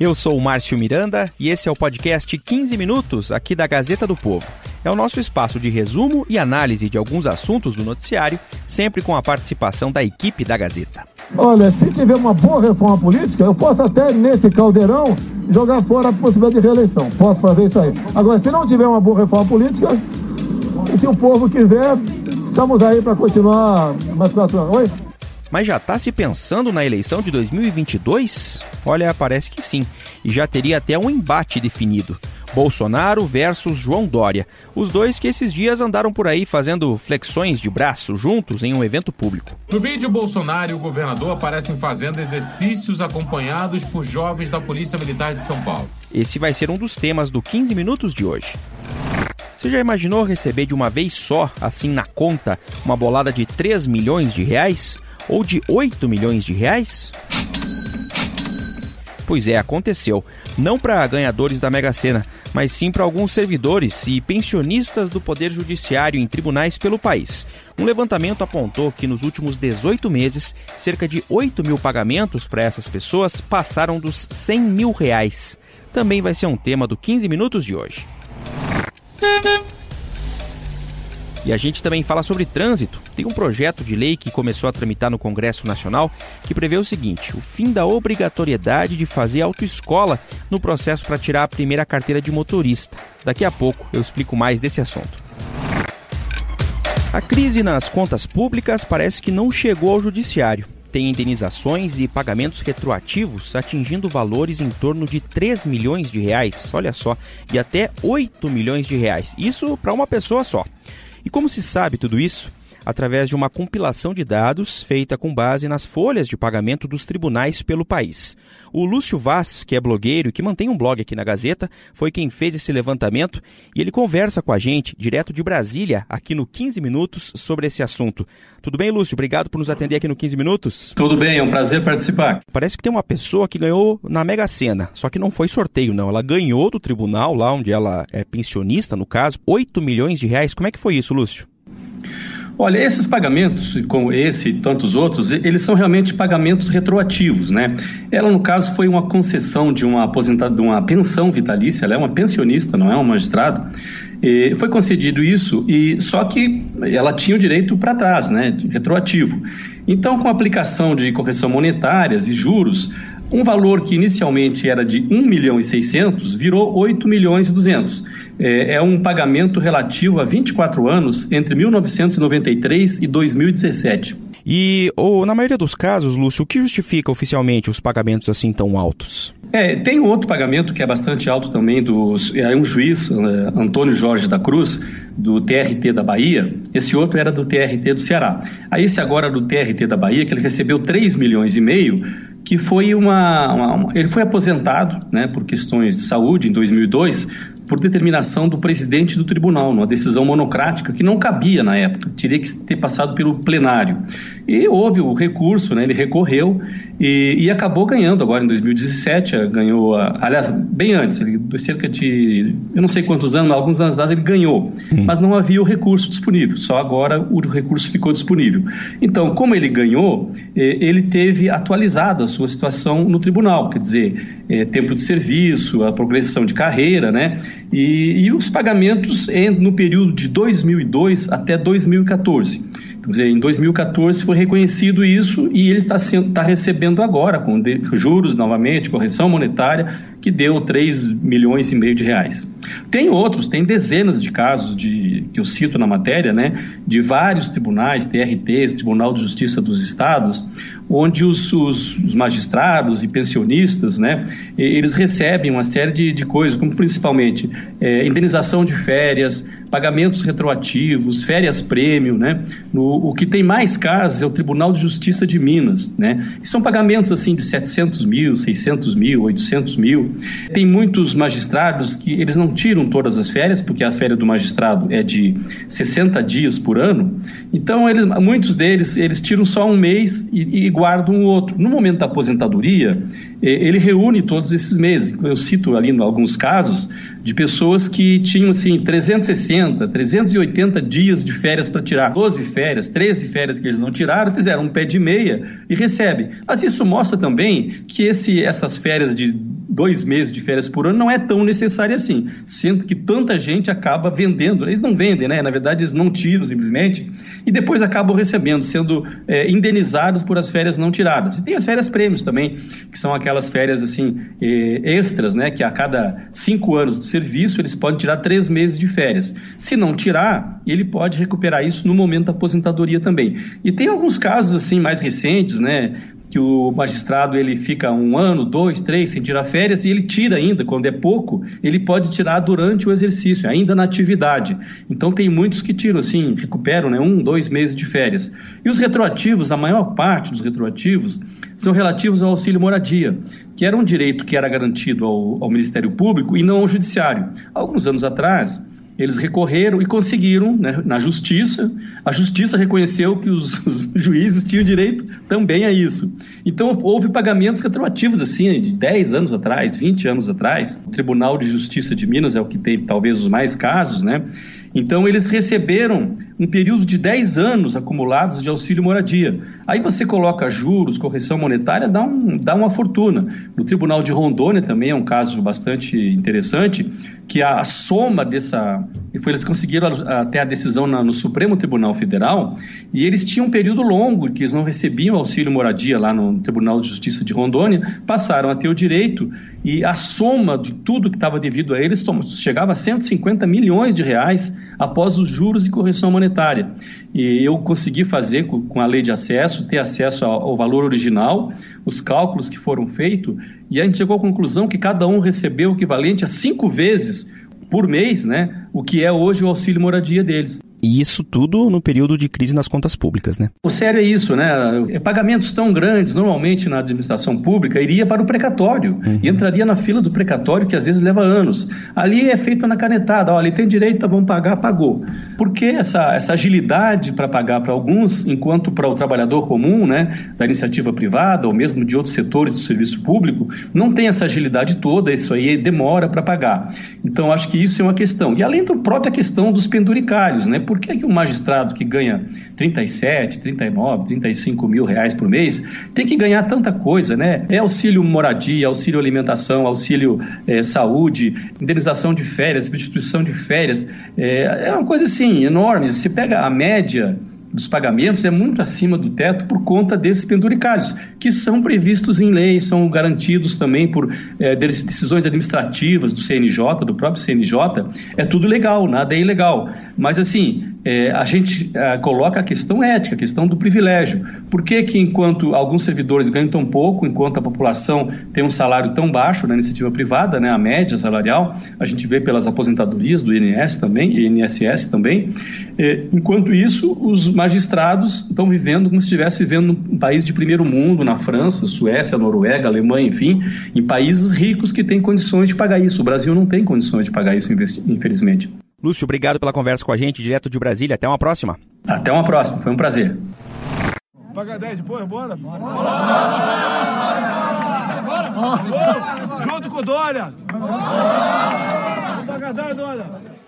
Eu sou o Márcio Miranda e esse é o podcast 15 Minutos aqui da Gazeta do Povo. É o nosso espaço de resumo e análise de alguns assuntos do noticiário, sempre com a participação da equipe da Gazeta. Olha, se tiver uma boa reforma política, eu posso até nesse caldeirão jogar fora a possibilidade de reeleição. Posso fazer isso aí. Agora, se não tiver uma boa reforma política, que o povo quiser, estamos aí para continuar uma situação. Oi? Mas já está se pensando na eleição de 2022? Olha, parece que sim. E já teria até um embate definido. Bolsonaro versus João Dória. Os dois que esses dias andaram por aí fazendo flexões de braço juntos em um evento público. No vídeo, Bolsonaro e o governador aparecem fazendo exercícios acompanhados por jovens da Polícia Militar de São Paulo. Esse vai ser um dos temas do 15 Minutos de hoje. Você já imaginou receber de uma vez só, assim na conta, uma bolada de 3 milhões de reais? ou de 8 milhões de reais? Pois é, aconteceu. Não para ganhadores da Mega Sena, mas sim para alguns servidores e pensionistas do Poder Judiciário em tribunais pelo país. Um levantamento apontou que nos últimos 18 meses, cerca de 8 mil pagamentos para essas pessoas passaram dos 100 mil reais. Também vai ser um tema do 15 Minutos de hoje. E a gente também fala sobre trânsito. Tem um projeto de lei que começou a tramitar no Congresso Nacional que prevê o seguinte: o fim da obrigatoriedade de fazer autoescola no processo para tirar a primeira carteira de motorista. Daqui a pouco eu explico mais desse assunto. A crise nas contas públicas parece que não chegou ao judiciário. Tem indenizações e pagamentos retroativos atingindo valores em torno de 3 milhões de reais, olha só, e até 8 milhões de reais. Isso para uma pessoa só. E como se sabe tudo isso? Através de uma compilação de dados feita com base nas folhas de pagamento dos tribunais pelo país. O Lúcio Vaz, que é blogueiro e que mantém um blog aqui na Gazeta, foi quem fez esse levantamento e ele conversa com a gente, direto de Brasília, aqui no 15 Minutos, sobre esse assunto. Tudo bem, Lúcio? Obrigado por nos atender aqui no 15 Minutos. Tudo bem, é um prazer participar. Parece que tem uma pessoa que ganhou na Mega Sena, só que não foi sorteio, não. Ela ganhou do tribunal, lá onde ela é pensionista, no caso, 8 milhões de reais. Como é que foi isso, Lúcio? Olha, esses pagamentos, como esse e tantos outros, eles são realmente pagamentos retroativos, né? Ela, no caso, foi uma concessão de uma aposentada, de uma pensão vitalícia, ela é uma pensionista, não é uma magistrada. E foi concedido isso, e só que ela tinha o direito para trás, né? Retroativo. Então, com a aplicação de correção monetárias e juros, um valor que inicialmente era de 1 milhão e 600 virou 8 milhões e 200. É, é um pagamento relativo a 24 anos entre 1993 e 2017. E ou, na maioria dos casos, Lúcio, o que justifica oficialmente os pagamentos assim tão altos? É, tem outro pagamento que é bastante alto também, dos, é um juiz, é, Antônio Jorge da Cruz, do TRT da Bahia. Esse outro era do TRT do Ceará. Aí esse agora do TRT da Bahia, que ele recebeu 3 milhões e meio que foi uma, uma, uma, ele foi aposentado, né, por questões de saúde em 2002, por determinação do presidente do tribunal, numa decisão monocrática que não cabia na época, teria que ter passado pelo plenário. E houve o recurso, né, ele recorreu e, e acabou ganhando agora em 2017, ganhou, aliás, bem antes, ele, cerca de, eu não sei quantos anos, alguns anos atrás ele ganhou, hum. mas não havia o recurso disponível, só agora o recurso ficou disponível. Então, como ele ganhou, ele teve atualizado a sua situação no tribunal, quer dizer, é, tempo de serviço, a progressão de carreira, né? E, e os pagamentos no período de 2002 até 2014. Dizer, em 2014 foi reconhecido isso e ele está tá recebendo agora, com juros novamente, correção monetária, que deu 3 milhões e meio de reais. Tem outros, tem dezenas de casos de, que eu cito na matéria, né, de vários tribunais, TRTs, Tribunal de Justiça dos Estados, onde os, os, os magistrados e pensionistas, né, eles recebem uma série de, de coisas, como principalmente é, indenização de férias, pagamentos retroativos, férias prêmio, né, no, o que tem mais casos é o Tribunal de Justiça de Minas, né, e são pagamentos assim de 700 mil, 600 mil, 800 mil. Tem muitos magistrados que eles não tiram todas as férias, porque a férias do magistrado é de 60 dias por ano, então eles, muitos deles eles tiram só um mês e, e guarda um outro. No momento da aposentadoria, eh, ele reúne todos esses meses. Eu cito ali alguns casos de pessoas que tinham assim 360, 380 dias de férias para tirar, 12 férias, 13 férias que eles não tiraram, fizeram um pé de meia e recebem. Mas isso mostra também que esse, essas férias de dois meses de férias por ano não é tão necessário assim, sendo que tanta gente acaba vendendo. Eles não vendem, né? Na verdade, eles não tiram simplesmente e depois acabam recebendo, sendo é, indenizados por as férias não tiradas. E tem as férias prêmios também, que são aquelas férias assim é, extras, né? Que a cada cinco anos serviço eles podem tirar três meses de férias. Se não tirar, ele pode recuperar isso no momento da aposentadoria também. E tem alguns casos assim mais recentes, né? Que o magistrado ele fica um ano, dois, três sem tirar férias e ele tira ainda, quando é pouco, ele pode tirar durante o exercício, ainda na atividade. Então tem muitos que tiram assim, recuperam né, um, dois meses de férias. E os retroativos, a maior parte dos retroativos, são relativos ao auxílio moradia, que era um direito que era garantido ao, ao Ministério Público e não ao Judiciário. Alguns anos atrás, eles recorreram e conseguiram né, na justiça. A justiça reconheceu que os, os, juízes tinham direito também a isso. Então, houve pagamentos retroativos, assim, de 10 anos atrás, 20 anos atrás. O Tribunal de Justiça de Minas é o que tem talvez os mais casos, né? Então, eles receberam um período de 10 anos acumulados de auxílio moradia. Aí você coloca juros, correção monetária, dá, um, dá uma fortuna. No Tribunal de Rondônia também é um caso bastante interessante, que a, a soma dessa. Foi, eles conseguiram até a decisão na, no Supremo Tribunal Federal, e eles tinham um período longo que eles não recebiam auxílio moradia lá no Tribunal de Justiça de Rondônia, passaram a ter o direito, e a soma de tudo que estava devido a eles chegava a 150 milhões de reais após os juros e correção monetária. E eu consegui fazer, com a lei de acesso, ter acesso ao valor original, os cálculos que foram feitos, e a gente chegou à conclusão que cada um recebeu o equivalente a cinco vezes por mês, né, o que é hoje o auxílio moradia deles. E isso tudo no período de crise nas contas públicas, né? O sério é isso, né? Pagamentos tão grandes, normalmente na administração pública, iria para o precatório uhum. e entraria na fila do precatório, que às vezes leva anos. Ali é feito na canetada, olha, tem direito, tá, vamos pagar, pagou. Por que essa, essa agilidade para pagar para alguns, enquanto para o trabalhador comum, né, da iniciativa privada ou mesmo de outros setores do serviço público, não tem essa agilidade toda, isso aí demora para pagar. Então, acho que isso é uma questão. E além da própria questão dos penduricários, né? Por que, que um magistrado que ganha 37, 39, 35 mil reais por mês tem que ganhar tanta coisa, né? É auxílio moradia, auxílio alimentação, auxílio é, saúde, indenização de férias, substituição de férias. É, é uma coisa assim enorme. Se pega a média dos pagamentos é muito acima do teto por conta desses penduricários, que são previstos em lei, são garantidos também por é, decisões administrativas do CNJ, do próprio CNJ. É tudo legal, nada é ilegal. Mas, assim, é, a gente é, coloca a questão ética, a questão do privilégio. Por que, que, enquanto alguns servidores ganham tão pouco, enquanto a população tem um salário tão baixo na iniciativa privada, né, a média salarial, a gente vê pelas aposentadorias do INS também, INSS também, é, enquanto isso, os magistrados estão vivendo como se estivesse vivendo num país de primeiro mundo, na França, Suécia, Noruega, Alemanha, enfim, em países ricos que têm condições de pagar isso. O Brasil não tem condições de pagar isso, infelizmente. Lúcio, obrigado pela conversa com a gente, direto de Brasília. Até uma próxima. Até uma próxima, foi um prazer. Paga 10 depois, bora? bora. Junto com o Dória! Paga 10, Dória!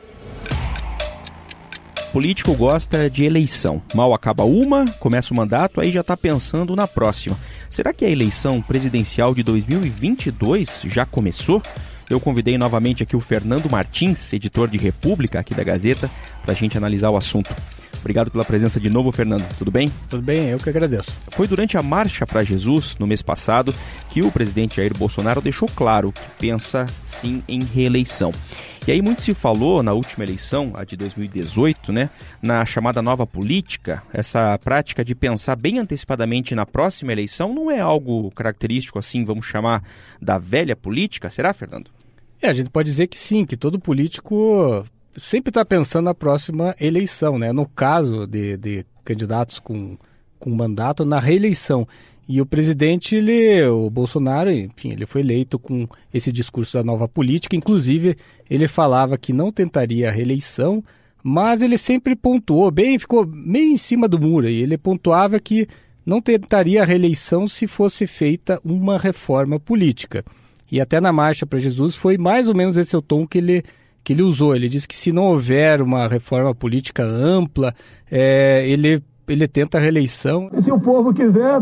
político gosta de eleição. Mal acaba uma, começa o mandato, aí já está pensando na próxima. Será que a eleição presidencial de 2022 já começou? Eu convidei novamente aqui o Fernando Martins, editor de República aqui da Gazeta, para a gente analisar o assunto. Obrigado pela presença de novo, Fernando. Tudo bem? Tudo bem, eu que agradeço. Foi durante a Marcha para Jesus, no mês passado, que o presidente Jair Bolsonaro deixou claro que pensa sim em reeleição. E aí muito se falou na última eleição, a de 2018, né, na chamada nova política, essa prática de pensar bem antecipadamente na próxima eleição não é algo característico assim, vamos chamar, da velha política, será, Fernando? É, a gente pode dizer que sim, que todo político sempre está pensando na próxima eleição, né? No caso de, de candidatos com, com mandato, na reeleição. E o presidente, ele, o Bolsonaro, enfim, ele foi eleito com esse discurso da nova política. Inclusive, ele falava que não tentaria a reeleição, mas ele sempre pontuou bem, ficou meio em cima do muro. E ele pontuava que não tentaria a reeleição se fosse feita uma reforma política. E até na Marcha para Jesus foi mais ou menos esse o tom que ele, que ele usou. Ele disse que se não houver uma reforma política ampla, é, ele ele tenta a reeleição. E se o povo quiser,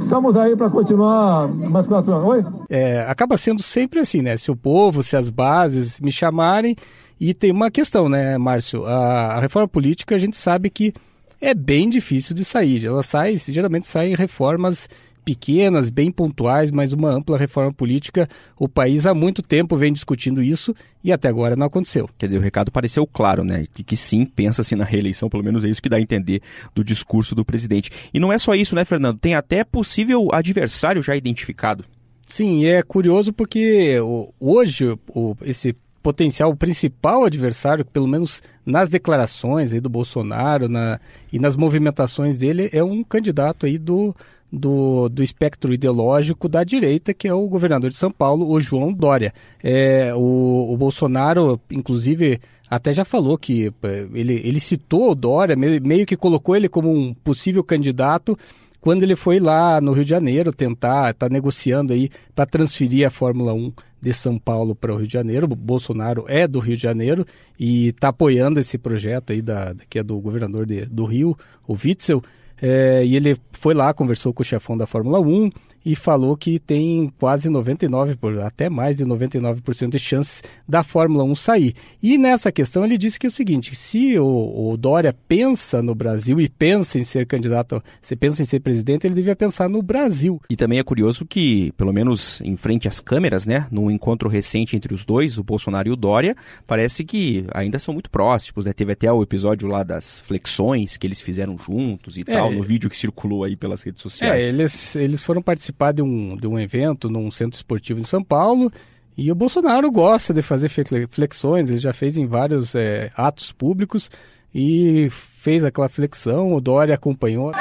estamos aí para continuar mais quatro anos. Oi? É, acaba sendo sempre assim, né? Se o povo, se as bases me chamarem. E tem uma questão, né, Márcio? A, a reforma política a gente sabe que é bem difícil de sair. Ela sai, geralmente saem reformas pequenas, bem pontuais, mas uma ampla reforma política. O país há muito tempo vem discutindo isso e até agora não aconteceu. Quer dizer, o recado pareceu claro, né? Que, que sim, pensa-se na reeleição, pelo menos é isso que dá a entender do discurso do presidente. E não é só isso, né, Fernando? Tem até possível adversário já identificado. Sim, é curioso porque hoje esse potencial, principal adversário, pelo menos nas declarações aí do Bolsonaro na, e nas movimentações dele, é um candidato aí do do, do espectro ideológico da direita, que é o governador de São Paulo, o João Dória. É, o, o Bolsonaro, inclusive, até já falou que é, ele, ele citou o Dória, meio que colocou ele como um possível candidato quando ele foi lá no Rio de Janeiro tentar, tá negociando aí para transferir a Fórmula 1 de São Paulo para o Rio de Janeiro. O Bolsonaro é do Rio de Janeiro e está apoiando esse projeto aí da, que é do governador de, do Rio, o Witzel. É, e ele foi lá, conversou com o chefão da Fórmula 1 e falou que tem quase 99, até mais de 99% de chances da Fórmula 1 sair. E nessa questão ele disse que é o seguinte, se o, o, Dória pensa no Brasil e pensa em ser candidato, se pensa em ser presidente, ele devia pensar no Brasil. E também é curioso que, pelo menos em frente às câmeras, né, num encontro recente entre os dois, o Bolsonaro e o Dória, parece que ainda são muito próximos, né? Teve até o episódio lá das flexões que eles fizeram juntos e é, tal, no vídeo que circulou aí pelas redes sociais. É, eles, eles foram participar participar de um, de um evento num centro esportivo em São Paulo. E o Bolsonaro gosta de fazer flexões, ele já fez em vários é, atos públicos e fez aquela flexão, o Dória acompanhou.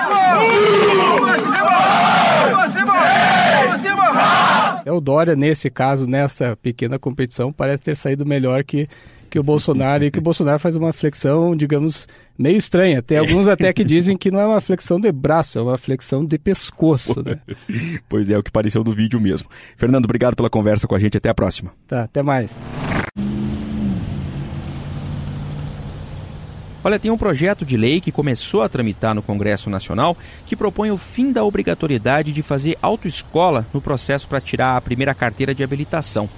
É o Dória, nesse caso, nessa pequena competição, parece ter saído melhor que que o Bolsonaro e que o Bolsonaro faz uma flexão, digamos, meio estranha. Tem alguns até que dizem que não é uma flexão de braço, é uma flexão de pescoço, né? pois é, o que pareceu do vídeo mesmo. Fernando, obrigado pela conversa com a gente. Até a próxima. Tá, até mais. Olha, tem um projeto de lei que começou a tramitar no Congresso Nacional que propõe o fim da obrigatoriedade de fazer autoescola no processo para tirar a primeira carteira de habilitação.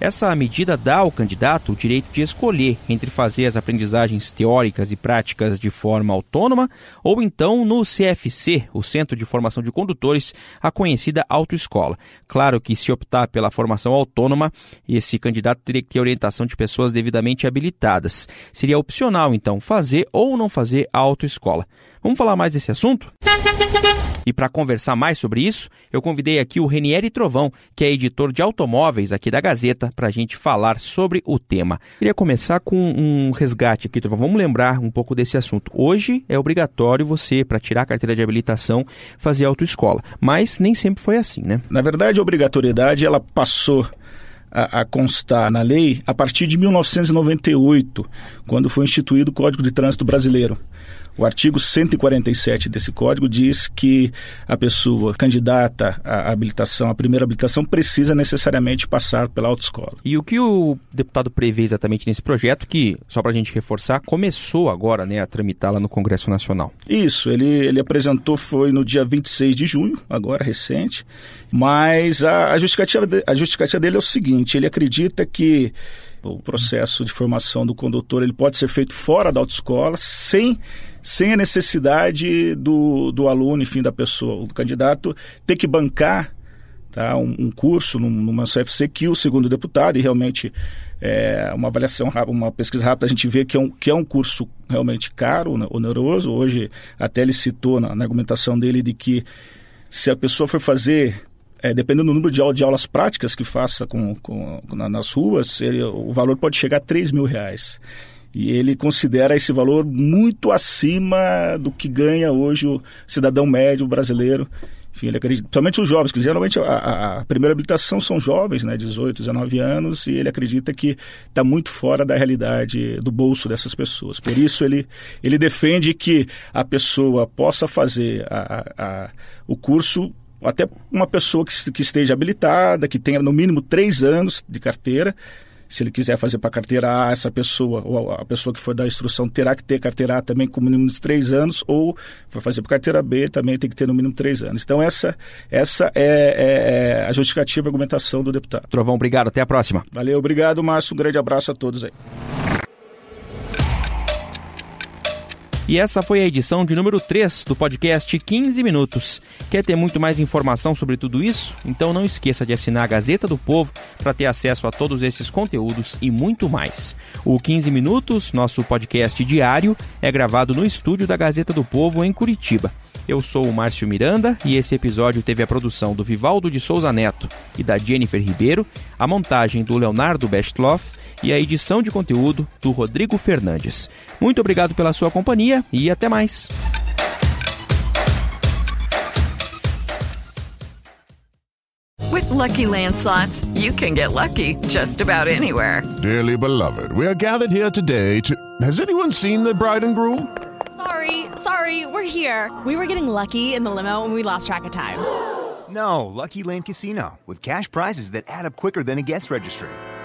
Essa medida dá ao candidato o direito de escolher entre fazer as aprendizagens teóricas e práticas de forma autônoma ou então no CFC, o Centro de Formação de Condutores, a conhecida autoescola. Claro que se optar pela formação autônoma, esse candidato teria que ter orientação de pessoas devidamente habilitadas. Seria opcional então fazer ou não fazer a autoescola. Vamos falar mais desse assunto? E para conversar mais sobre isso, eu convidei aqui o Renieri Trovão, que é editor de automóveis aqui da Gazeta, para a gente falar sobre o tema. Queria começar com um resgate aqui, Trovão. Vamos lembrar um pouco desse assunto. Hoje é obrigatório você, para tirar a carteira de habilitação, fazer autoescola. Mas nem sempre foi assim, né? Na verdade, a obrigatoriedade ela passou a, a, constar na lei a partir de 1998, quando foi instituído o Código de Trânsito Brasileiro. O artigo 147 desse código diz que a pessoa candidata à habilitação, à primeira habilitação, precisa necessariamente passar pela autoescola. E o que o deputado prevê exatamente nesse projeto, que, só para a gente reforçar, começou agora né, a tramitar lá no Congresso Nacional? Isso, ele, ele apresentou, foi no dia 26 de junho, agora recente, mas a, a, justificativa, de, a justificativa dele é o seguinte, ele acredita que O processo de formação do condutor ele pode ser feito fora da autoescola, sem, sem a necessidade do, do aluno, enfim, da pessoa, do candidato, ter que bancar tá, um, um curso numa CFC que o segundo deputado, e realmente é, uma avaliação, uma pesquisa rápida, a gente vê que é um, que é um curso realmente caro, né, oneroso. Hoje, até ele citou na, na argumentação dele de que se a pessoa for fazer é, dependendo do número de, de, aulas práticas que faça com, com na, nas ruas, ele, o valor pode chegar a 3 mil reais. E ele considera esse valor muito acima do que ganha hoje o cidadão médio brasileiro. Enfim, ele acredita, principalmente os jovens, que geralmente a, a, primeira habilitação são jovens, né, 18, 19 anos, e ele acredita que está muito fora da realidade do bolso dessas pessoas. Por isso ele, ele defende que a pessoa possa fazer a, a, o curso até uma pessoa que, que esteja habilitada, que tenha no mínimo três anos de carteira. Se ele quiser fazer para carteira A, essa pessoa, ou a pessoa que for dar instrução, terá que ter carteira A também com mínimo de três anos, ou for fazer para carteira B, também tem que ter no mínimo três anos. Então, essa, essa é, é, é a justificativa e argumentação do deputado. Trovão, obrigado. Até a próxima. Valeu, obrigado, Márcio. Um grande abraço a todos aí. E essa foi a edição de número 3 do podcast 15 Minutos. Quer ter muito mais informação sobre tudo isso? Então não esqueça de assinar a Gazeta do Povo para ter acesso a todos esses conteúdos e muito mais. O 15 Minutos, nosso podcast diário, é gravado no estúdio da Gazeta do Povo em Curitiba. Eu sou o Márcio Miranda e esse episódio teve a produção do Vivaldo de Souza Neto e da Jennifer Ribeiro, a montagem do Leonardo Bestloff e a edição de conteúdo do Rodrigo Fernandes. Muito obrigado pela sua companhia e até mais. With lucky landslots, you can get lucky just about anywhere. Dearly beloved, we are gathered here today to. Has anyone seen the bride and groom? Sorry, sorry, we're here. We were getting lucky in the limo and we lost track of time. No, Lucky Land Casino, with cash prizes that add up quicker than a guest registry